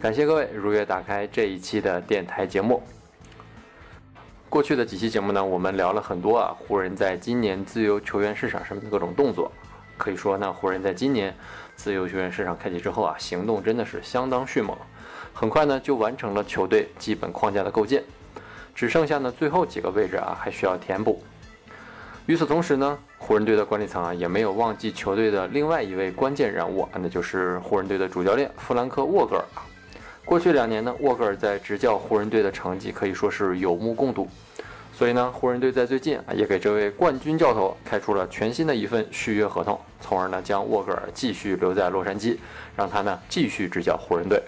感谢各位如约打开这一期的电台节目。过去的几期节目呢，我们聊了很多啊，湖人在今年自由球员市场上面的各种动作。可以说呢，湖人在今年自由球员市场开启之后啊，行动真的是相当迅猛，很快呢就完成了球队基本框架的构建，只剩下呢最后几个位置啊还需要填补。与此同时呢，湖人队的管理层啊也没有忘记球队的另外一位关键人物，那就是湖人队的主教练弗兰克沃格尔。过去两年呢，沃格尔在执教湖人队的成绩可以说是有目共睹，所以呢，湖人队在最近啊也给这位冠军教头开出了全新的一份续约合同，从而呢将沃格尔继续留在洛杉矶，让他呢继续执教湖人队。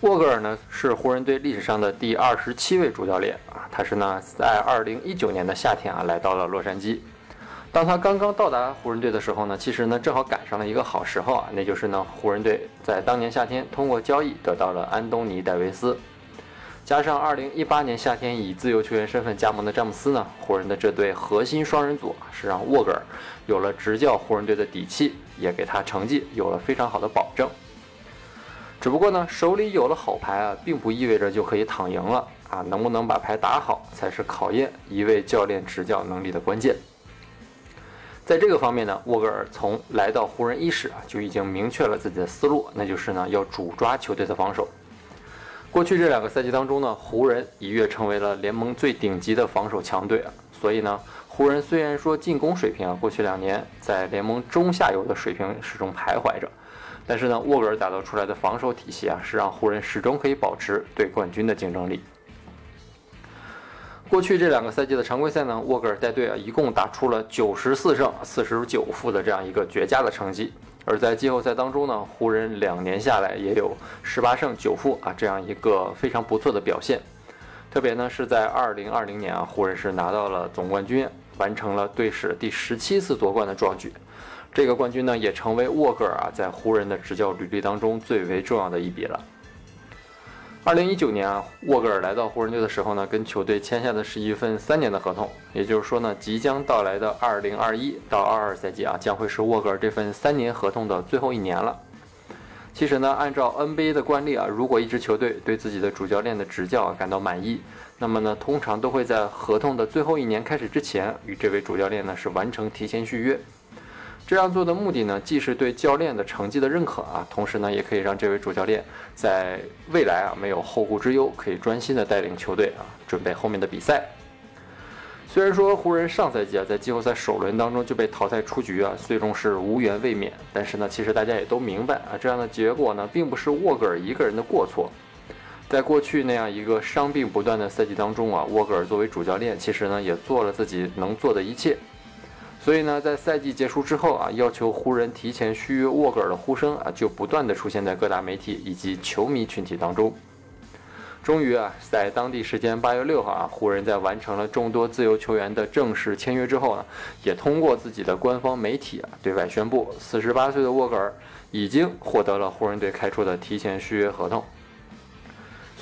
沃格尔呢是湖人队历史上的第二十七位主教练啊，他是呢在二零一九年的夏天啊来到了洛杉矶。当他刚刚到达湖人队的时候呢，其实呢正好赶上了一个好时候啊，那就是呢湖人队在当年夏天通过交易得到了安东尼戴维斯，加上2018年夏天以自由球员身份加盟的詹姆斯呢，湖人的这对核心双人组是让沃格尔有了执教湖人队的底气，也给他成绩有了非常好的保证。只不过呢，手里有了好牌啊，并不意味着就可以躺赢了啊，能不能把牌打好，才是考验一位教练执教能力的关键。在这个方面呢，沃格尔从来到湖人伊始啊，就已经明确了自己的思路，那就是呢要主抓球队的防守。过去这两个赛季当中呢，湖人一跃成为了联盟最顶级的防守强队啊，所以呢，湖人虽然说进攻水平啊，过去两年在联盟中下游的水平始终徘徊着，但是呢，沃格尔打造出来的防守体系啊，是让湖人始终可以保持对冠军的竞争力。过去这两个赛季的常规赛呢，沃格尔带队啊，一共打出了九十四胜四十九负的这样一个绝佳的成绩。而在季后赛当中呢，湖人两年下来也有十八胜九负啊这样一个非常不错的表现。特别呢是在二零二零年啊，湖人是拿到了总冠军，完成了队史第十七次夺冠的壮举。这个冠军呢，也成为沃格尔啊在湖人的执教履历当中最为重要的一笔了。二零一九年啊，沃格尔来到湖人队的时候呢，跟球队签下的是一份三年的合同。也就是说呢，即将到来的二零二一到二二赛季啊，将会是沃格尔这份三年合同的最后一年了。其实呢，按照 NBA 的惯例啊，如果一支球队对自己的主教练的执教感到满意，那么呢，通常都会在合同的最后一年开始之前，与这位主教练呢是完成提前续约。这样做的目的呢，既是对教练的成绩的认可啊，同时呢，也可以让这位主教练在未来啊没有后顾之忧，可以专心的带领球队啊，准备后面的比赛。虽然说湖人上赛季啊在季后赛首轮当中就被淘汰出局啊，最终是无缘卫冕，但是呢，其实大家也都明白啊，这样的结果呢，并不是沃格尔一个人的过错。在过去那样一个伤病不断的赛季当中啊，沃格尔作为主教练，其实呢也做了自己能做的一切。所以呢，在赛季结束之后啊，要求湖人提前续约沃格尔的呼声啊，就不断的出现在各大媒体以及球迷群体当中。终于啊，在当地时间八月六号啊，湖人在完成了众多自由球员的正式签约之后呢，也通过自己的官方媒体啊，对外宣布，四十八岁的沃格尔已经获得了湖人队开出的提前续约合同。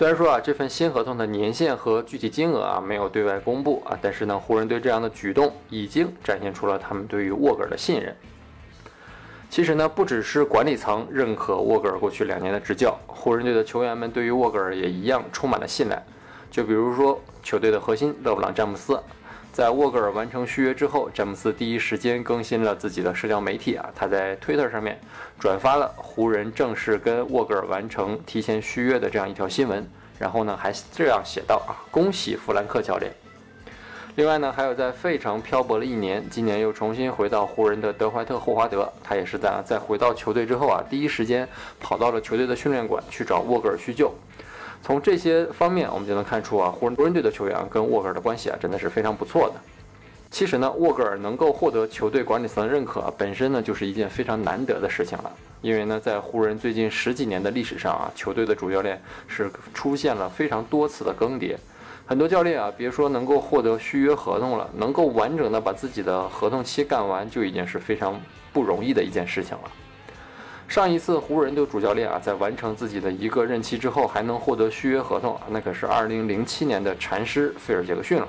虽然说啊，这份新合同的年限和具体金额啊没有对外公布啊，但是呢，湖人队这样的举动已经展现出了他们对于沃格尔的信任。其实呢，不只是管理层认可沃格尔过去两年的执教，湖人队的球员们对于沃格尔也一样充满了信赖。就比如说球队的核心勒布朗詹姆斯。在沃格尔完成续约之后，詹姆斯第一时间更新了自己的社交媒体啊，他在推特上面转发了湖人正式跟沃格尔完成提前续约的这样一条新闻，然后呢还这样写道啊，恭喜弗兰克教练。另外呢，还有在费城漂泊了一年，今年又重新回到湖人的德怀特霍华德，他也是在在回到球队之后啊，第一时间跑到了球队的训练馆去找沃格尔叙旧。从这些方面，我们就能看出啊，湖人湖人队的球员跟沃格尔的关系啊，真的是非常不错的。其实呢，沃格尔能够获得球队管理层的认可，本身呢就是一件非常难得的事情了。因为呢，在湖人最近十几年的历史上啊，球队的主教练是出现了非常多次的更迭。很多教练啊，别说能够获得续约合同了，能够完整的把自己的合同期干完，就已经是非常不容易的一件事情了。上一次湖人队主教练啊，在完成自己的一个任期之后，还能获得续约合同，那可是2007年的禅师菲尔杰克逊了。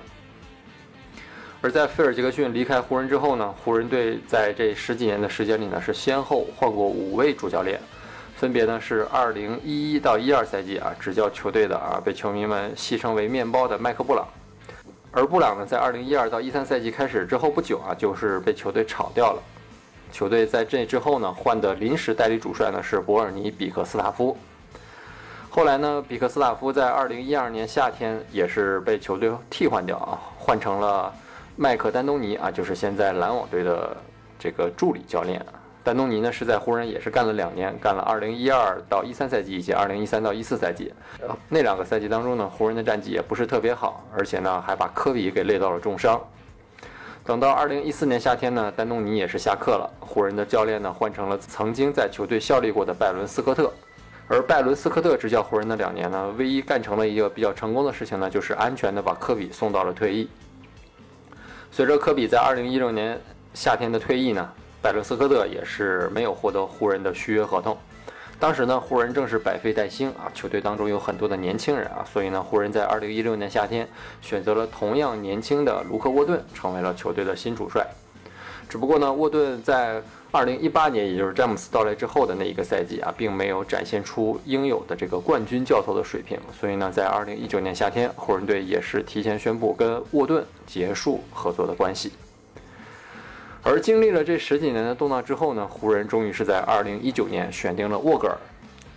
而在菲尔杰克逊离开湖人之后呢，湖人队在这十几年的时间里呢，是先后换过五位主教练，分别呢是2011到12赛季啊执教球队的啊被球迷们戏称为“面包”的麦克布朗，而布朗呢在2012到13赛季开始之后不久啊，就是被球队炒掉了。球队在这之后呢，换的临时代理主帅呢是博尔尼比克斯塔夫。后来呢，比克斯塔夫在二零一二年夏天也是被球队替换掉啊，换成了麦克丹东尼啊，就是现在篮网队的这个助理教练。丹东尼呢是在湖人也是干了两年，干了二零一二到一三赛季以及二零一三到一四赛季。那两个赛季当中呢，湖人的战绩也不是特别好，而且呢还把科比给累到了重伤。等到二零一四年夏天呢，丹东尼也是下课了，湖人的教练呢换成了曾经在球队效力过的拜伦斯科特，而拜伦斯科特执教湖人的两年呢，唯一干成了一个比较成功的事情呢，就是安全的把科比送到了退役。随着科比在二零一六年夏天的退役呢，拜伦斯科特也是没有获得湖人的续约合同。当时呢，湖人正是百废待兴啊，球队当中有很多的年轻人啊，所以呢，湖人在二零一六年夏天选择了同样年轻的卢克沃顿，成为了球队的新主帅。只不过呢，沃顿在2018年，也就是詹姆斯到来之后的那一个赛季啊，并没有展现出应有的这个冠军教头的水平，所以呢，在2019年夏天，湖人队也是提前宣布跟沃顿结束合作的关系。而经历了这十几年的动荡之后呢，湖人终于是在2019年选定了沃格尔。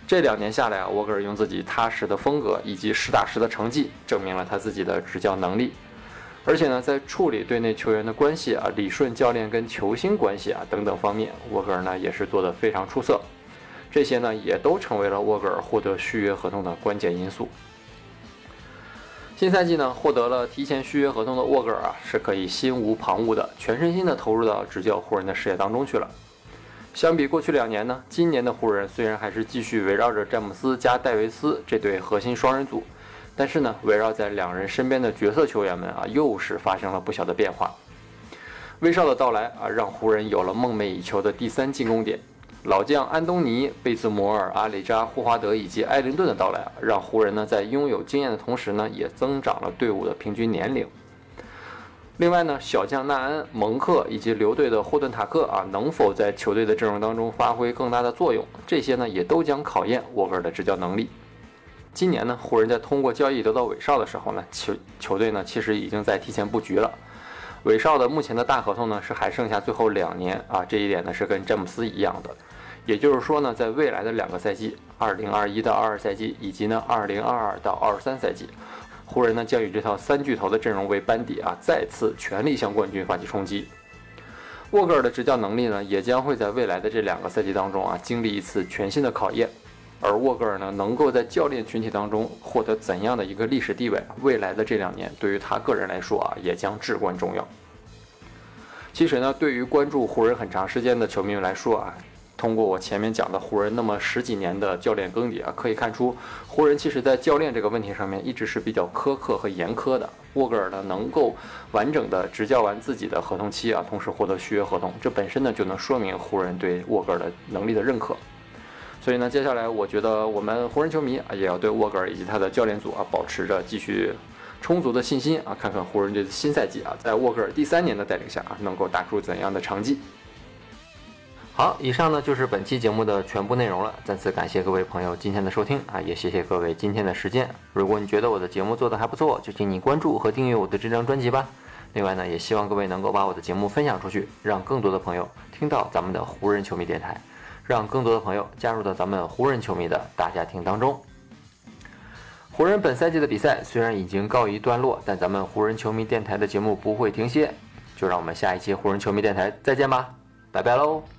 这两年下来啊，沃格尔用自己踏实的风格以及实打实的成绩，证明了他自己的执教能力。而且呢，在处理队内球员的关系啊、理顺教练跟球星关系啊等等方面，沃格尔呢也是做得非常出色。这些呢，也都成为了沃格尔获得续约合同的关键因素。新赛季呢，获得了提前续约合同的沃格尔啊，是可以心无旁骛的全身心的投入到执教湖人的事业当中去了。相比过去两年呢，今年的湖人虽然还是继续围绕着詹姆斯加戴维斯这对核心双人组，但是呢，围绕在两人身边的角色球员们啊，又是发生了不小的变化。威少的到来啊，让湖人有了梦寐以求的第三进攻点。老将安东尼、贝兹摩尔、阿里扎、霍华德以及艾灵顿的到来，让湖人呢在拥有经验的同时呢，也增长了队伍的平均年龄。另外呢，小将纳恩、蒙克以及留队的霍顿塔克啊，能否在球队的阵容当中发挥更大的作用？这些呢，也都将考验沃格尔的执教能力。今年呢，湖人在通过交易得到韦少的时候呢，球球队呢其实已经在提前布局了。韦少的目前的大合同呢是还剩下最后两年啊，这一点呢是跟詹姆斯一样的。也就是说呢，在未来的两个赛季，二零二一到二二赛季，以及呢二零二二到二三赛季，湖人呢将以这套三巨头的阵容为班底啊，再次全力向冠军发起冲击。沃格尔的执教能力呢，也将会在未来的这两个赛季当中啊，经历一次全新的考验。而沃格尔呢，能够在教练群体当中获得怎样的一个历史地位，未来的这两年对于他个人来说啊，也将至关重要。其实呢，对于关注湖人很长时间的球迷们来说啊。通过我前面讲的湖人那么十几年的教练更迭啊，可以看出湖人其实在教练这个问题上面一直是比较苛刻和严苛的。沃格尔呢能够完整的执教完自己的合同期啊，同时获得续约合同，这本身呢就能说明湖人对沃格尔的能力的认可。所以呢，接下来我觉得我们湖人球迷啊也要对沃格尔以及他的教练组啊保持着继续充足的信心啊，看看湖人队的新赛季啊，在沃格尔第三年的带领下啊，能够打出怎样的成绩。好，以上呢就是本期节目的全部内容了。再次感谢各位朋友今天的收听啊，也谢谢各位今天的时间。如果你觉得我的节目做得还不错，就请你关注和订阅我的这张专辑吧。另外呢，也希望各位能够把我的节目分享出去，让更多的朋友听到咱们的湖人球迷电台，让更多的朋友加入到咱们湖人球迷的大家庭当中。湖人本赛季的比赛虽然已经告一段落，但咱们湖人球迷电台的节目不会停歇。就让我们下一期湖人球迷电台再见吧，拜拜喽。